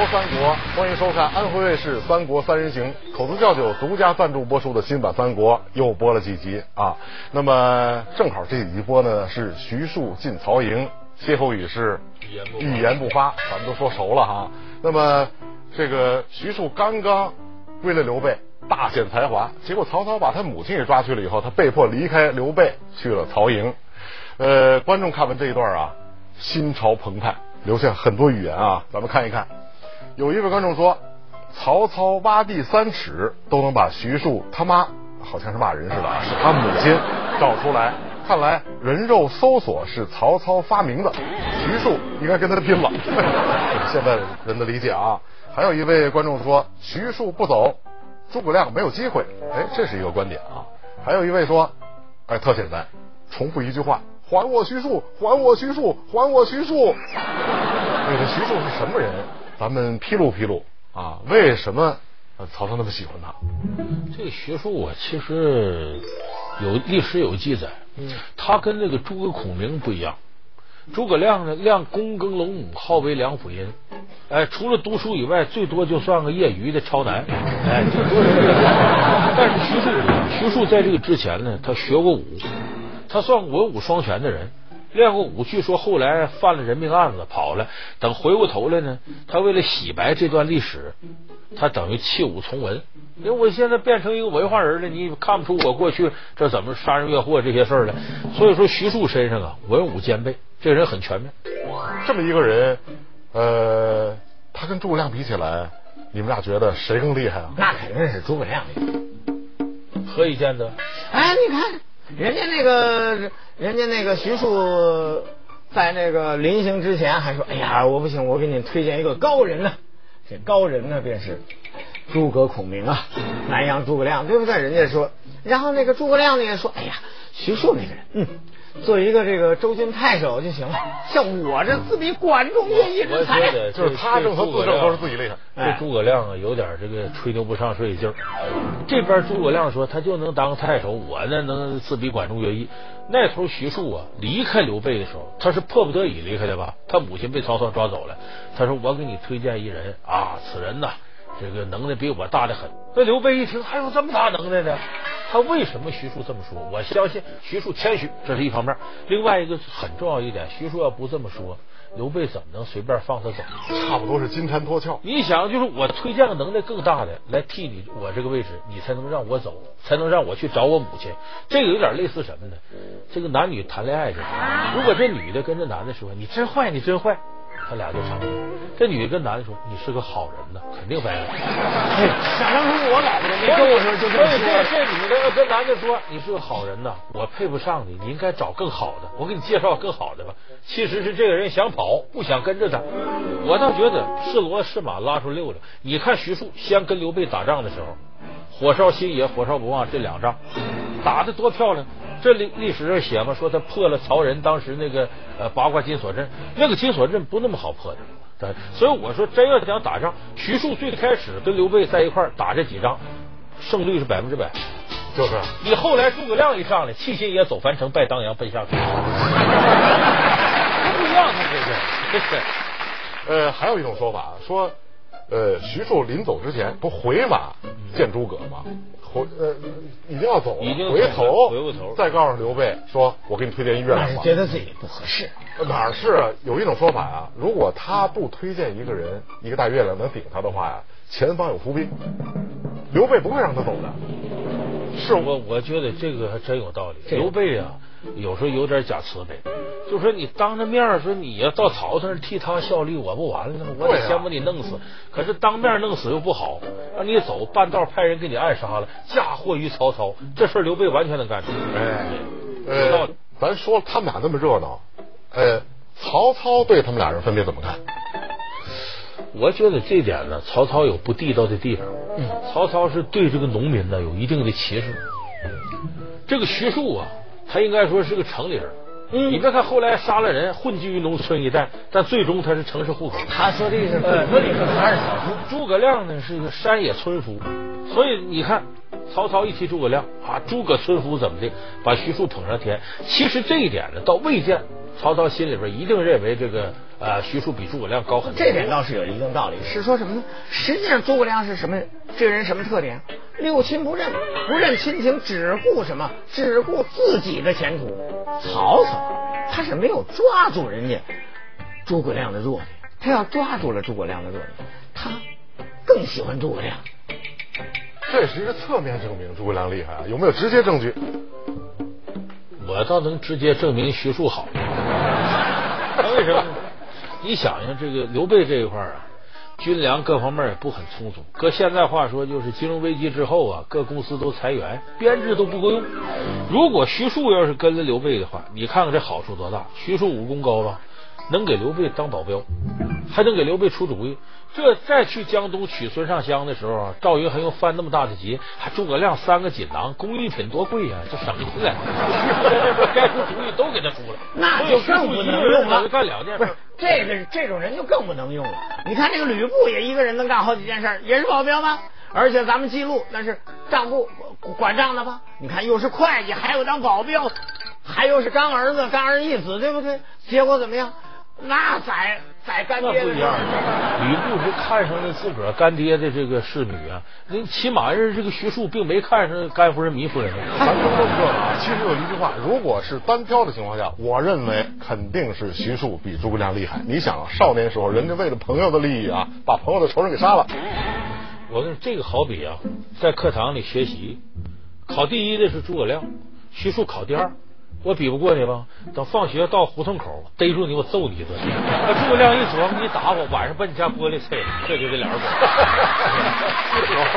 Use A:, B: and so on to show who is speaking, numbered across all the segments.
A: 看三国，欢迎收看安徽卫视《三国三人行》口子窖酒独家赞助播出的新版《三国》，又播了几集啊？那么正好这几集播呢是徐庶进曹营，歇后语是
B: 一言不发，
A: 咱们都说熟了哈。那么这个徐庶刚刚归了刘备，大显才华，结果曹操把他母亲也抓去了以后，他被迫离开刘备去了曹营。呃，观众看完这一段啊，心潮澎湃。留下很多语言啊，咱们看一看。有一位观众说，曹操挖地三尺都能把徐庶他妈，好像是骂人似的，是他母亲找出来。看来人肉搜索是曹操发明的，徐庶应该跟他拼了。现在人的理解啊。还有一位观众说，徐庶不走，诸葛亮没有机会。哎，这是一个观点啊。还有一位说，哎，特简单，重复一句话。还我徐庶，还我徐庶，还我徐庶。这个徐庶是什么人？咱们披露披露啊！为什么曹操那么喜欢他？
B: 这个徐庶啊，其实有历史有记载。嗯，他跟那个诸葛孔明不一样。诸葛亮呢，亮躬耕龙母，号为梁甫吟。哎，除了读书以外，最多就算个业余的超男。哎，最多是这个。但是徐庶，徐庶在这个之前呢，他学过武。他算文武双全的人，练过武，据说后来犯了人命案子跑了。等回过头来呢，他为了洗白这段历史，他等于弃武从文。因为我现在变成一个文化人了，你看不出我过去这怎么杀人越货这些事儿了。所以说，徐庶身上啊，文武兼备，这人很全面。
A: 这么一个人，呃，他跟诸葛亮比起来，你们俩觉得谁更厉害啊？
C: 那肯定是诸葛亮。
B: 何以见得？
C: 哎，你看。人家那个，人家那个徐庶在那个临行之前还说：“哎呀，我不行，我给你推荐一个高人呢。这高人呢，便是诸葛孔明啊，南阳诸葛亮，对不对？人家说，然后那个诸葛亮呢也说：哎呀，徐庶那个人，嗯。”做一个这个周军太守就行了，像我这自比管仲乐毅之才，
A: 就是他正和自正都是自己厉害。
B: 这诸葛亮啊，有点这个吹牛不上水劲儿。这边诸葛亮说他就能当太守，我呢能自比管仲乐毅。那头徐庶啊，离开刘备的时候，他是迫不得已离开的吧？他母亲被曹操抓走了，他说我给你推荐一人啊，此人呐。这个能耐比我大的很。那刘备一听，还有这么大能耐呢？他为什么徐庶这么说？我相信徐庶谦虚，这是一方面。另外一个很重要一点，徐庶要不这么说，刘备怎么能随便放他走？
A: 差不多是金蝉脱壳。
B: 你想，就是我推荐个能耐更大的来替你我这个位置，你才能让我走，才能让我去找我母亲。这个有点类似什么呢？这个男女谈恋爱的，如果这女的跟这男的说：“你真坏，你真坏。”他俩就成了。这女的跟男的说：“你是个好人呢，肯定白了。”
C: 想当初我老婆没跟我说就这么说。
B: 这女的要跟男的说：“你是个好人呢，我配不上你，你应该找更好的。我给你介绍更好的吧。”其实是这个人想跑，不想跟着他。我倒觉得是骡是马拉出溜溜。你看徐庶先跟刘备打仗的时候，火烧新野，火烧不忘这两仗打的多漂亮。这历历史上写嘛，说他破了曹仁当时那个呃八卦金锁阵，那个金锁阵不那么好破的。对，所以我说真要想打仗，徐庶最开始跟刘备在一块打这几仗，胜率是百分之百。
A: 就是。
B: 你后来诸葛亮一上来，弃新野走樊城，拜当阳奔下水。不一样，他这
A: 是。呃，还有一种说法说。呃，徐庶临走之前不回马见诸葛吗？回呃，一定要走，
B: 已经
A: 回头，
B: 回过头，
A: 再告诉刘备说：“我给你推荐一月亮
C: 觉得自己不合适。
A: 哪是啊？有一种说法啊，如果他不推荐一个人，一个大月亮能顶他的话呀，前方有伏兵，刘备不会让他走的。
B: 是我，我觉得这个还真有道理。刘备啊。有时候有点假慈悲，就说你当着面说你要到曹操那替他效力，我不完了吗？我得先把你弄死。可是当面弄死又不好，让你走半道派人给你暗杀了，嫁祸于曹操。这事刘备完全能干出来。
A: 哎，呃，咱说他们俩那么热闹，呃，曹操对他们俩人分别怎么看？
B: 我觉得这点呢，曹操有不地道的地方。嗯，曹操是对这个农民呢有一定的歧视。这个徐庶啊。他应该说是个城里人，嗯，你别看后来杀了人，混迹于农村一带，但最终他是城市户口。
C: 他说的是本村里头他是小
B: 猪。诸葛亮呢是一个山野村夫，所以你看曹操一提诸葛亮啊，诸葛村夫怎么的，把徐庶捧上天。其实这一点呢，倒未见曹操心里边一定认为这个呃徐庶比诸葛亮高很多。
C: 这点倒是有一定道理。是说什么呢？实际上诸葛亮是什么？这个人什么特点？六亲不认，不认亲情，只顾什么？只顾自己的前途。曹操他是没有抓住人家诸葛亮的弱点，他要抓住了诸葛亮的弱点，他更喜欢诸葛亮。
A: 这是一个侧面证明诸葛亮厉害啊，有没有直接证据？
B: 我倒能直接证明徐庶好。为什么？你想想，这个刘备这一块啊，军粮各方面也不很充足。搁现在话说，就是金融危机之后啊，各公司都裁员，编制都不够用。如果徐庶要是跟了刘备的话，你看看这好处多大！徐庶武功高吧，能给刘备当保镖，还能给刘备出主意。这再去江东取孙尚香的时候，赵云还用犯那么大的急，还诸葛亮三个锦囊，工艺品多贵呀，这省下来，该出主意都给他出了，
C: 那就更不能用了。
B: 干两件事，
C: 这个这种人就更不能用了。你看这个吕布也一个人能干好几件事，也是保镖吗？而且咱们记录那是账簿管账的吧？你看又是会计，还有当保镖，还又是干儿子、干儿一子，对不对？结果怎么样？那宰宰干爹
B: 不一样，吕布是看上了自个儿干爹的这个侍女啊，那起码是这个徐庶并没看上甘夫人、糜夫人。
A: 咱都这么说啊，其实有一句话，如果是单挑的情况下，我认为肯定是徐庶比诸葛亮厉害。你想，少年时候人家为了朋友的利益啊，把朋友的仇人给杀了。
B: 我跟你说这个好比啊，在课堂里学习，考第一的是诸葛亮，徐庶考第二。我比不过你吧？等放学到胡同口逮住你，我揍你一顿。把诸葛亮一琢磨，你打我，晚上把你家玻璃碎了，这就得俩人。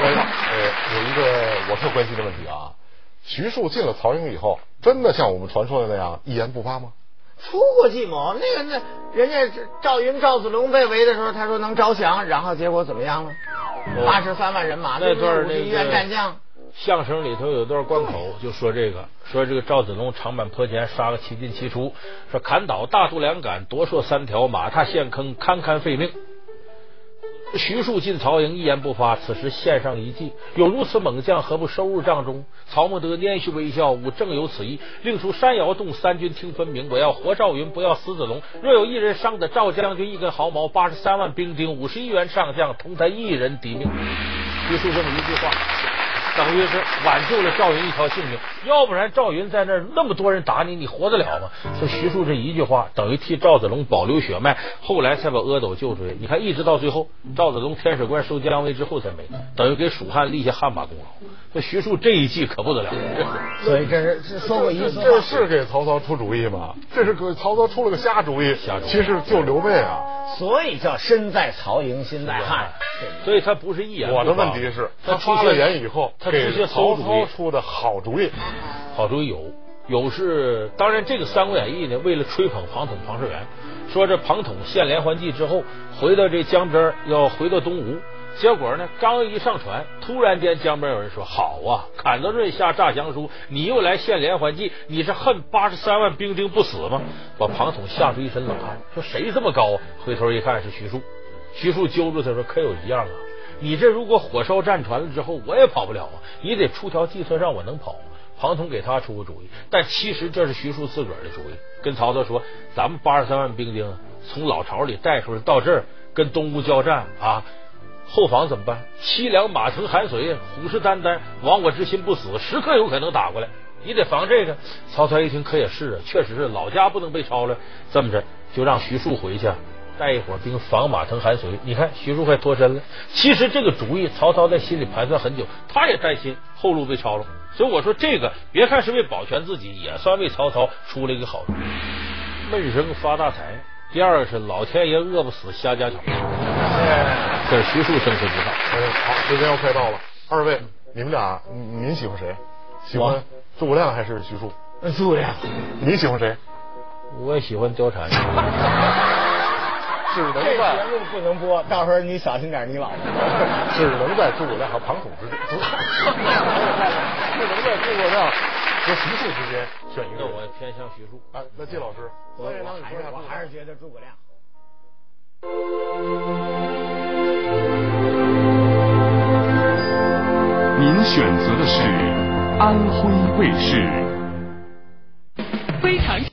A: 呃，有一个我特关心的问题啊，徐庶进了曹营以后，真的像我们传说的那样一言不发吗？
C: 出过计谋，那个那人家赵云、赵子龙被围的时候，他说能招降，然后结果怎么样了？八十三万人马，
B: 那段
C: 那个战将。
B: 相声里头有段关口就说这个，说这个赵子龙长坂坡前杀个七进七出，说砍倒大肚两杆，夺槊三条，马踏陷坑，堪堪废命。徐庶进曹营一言不发，此时献上一计，有如此猛将，何不收入帐中？曹孟德拈须微笑，吾正有此意，令出山摇动，三军听分明。我要活赵云，不要死子龙。若有一人伤得赵将军一根毫毛，八十三万兵丁，五十一员上将，同他一人抵命。徐庶这么一句话。等于是挽救了赵云一条性命，要不然赵云在那那么多人打你，你活得了吗？说徐庶这一句话，等于替赵子龙保留血脉，后来才把阿斗救出来。你看，一直到最后，赵子龙天水关收姜维之后才没，等于给蜀汉立下汗马功劳。这徐庶这一计可不得了，
C: 所以这是说过一次，
A: 这是给曹操出主意吗？这是给曹操出了个瞎主意，其实救刘备啊。
C: 所以叫身在曹营心在汉，
B: 所以他不是一言。
A: 我的问题是，他发了言以后。
B: 他直接
A: 曹操出的好主意，
B: 好主意有有是，当然这个《三国演义》呢，为了吹捧庞统、庞士元，说这庞统献连环计之后，回到这江边要回到东吴，结果呢，刚一上船，突然间江边有人说：“好啊，阚德瑞下诈降书，你又来献连环计，你是恨八十三万兵丁不死吗？”把庞统吓出一身冷汗，说：“谁这么高？”回头一看是徐庶，徐庶揪住他说：“可有一样啊。”你这如果火烧战船了之后，我也跑不了啊！你得出条计策让我能跑。庞统给他出个主意，但其实这是徐庶自个儿的主意。跟曹操说：“咱们八十三万兵丁从老巢里带出来到这儿跟东吴交战啊，后方怎么办？凄凉马腾寒水，虎视眈眈，亡我之心不死，时刻有可能打过来。你得防这个。”曹操一听，可也是啊，确实是老家不能被抄了。这么着，就让徐庶回去。带一伙兵防马腾寒水，你看徐庶快脱身了。其实这个主意，曹操在心里盘算很久，他也担心后路被抄了。所以我说这个，别看是为保全自己，也算为曹操出了一个好主意。闷声发大财，第二个是老天爷饿不死瞎家巧。这是徐庶生存之道。
A: 好，时间要快到了，二位，你们俩您喜欢谁？喜欢诸葛亮还是徐庶？
C: 诸葛亮。
A: 你喜欢谁？
B: 我也喜欢貂蝉。
A: 只能在
C: 节目不能播，到时候你小心点，你老婆。
A: 只能在诸葛亮和庞统之间，只能在诸葛亮说徐庶之间选一个，
B: 我偏向徐庶
A: 啊。那季老师，
C: 我我还是我还是觉得诸葛亮。
D: 您选择的是安徽卫视。非常。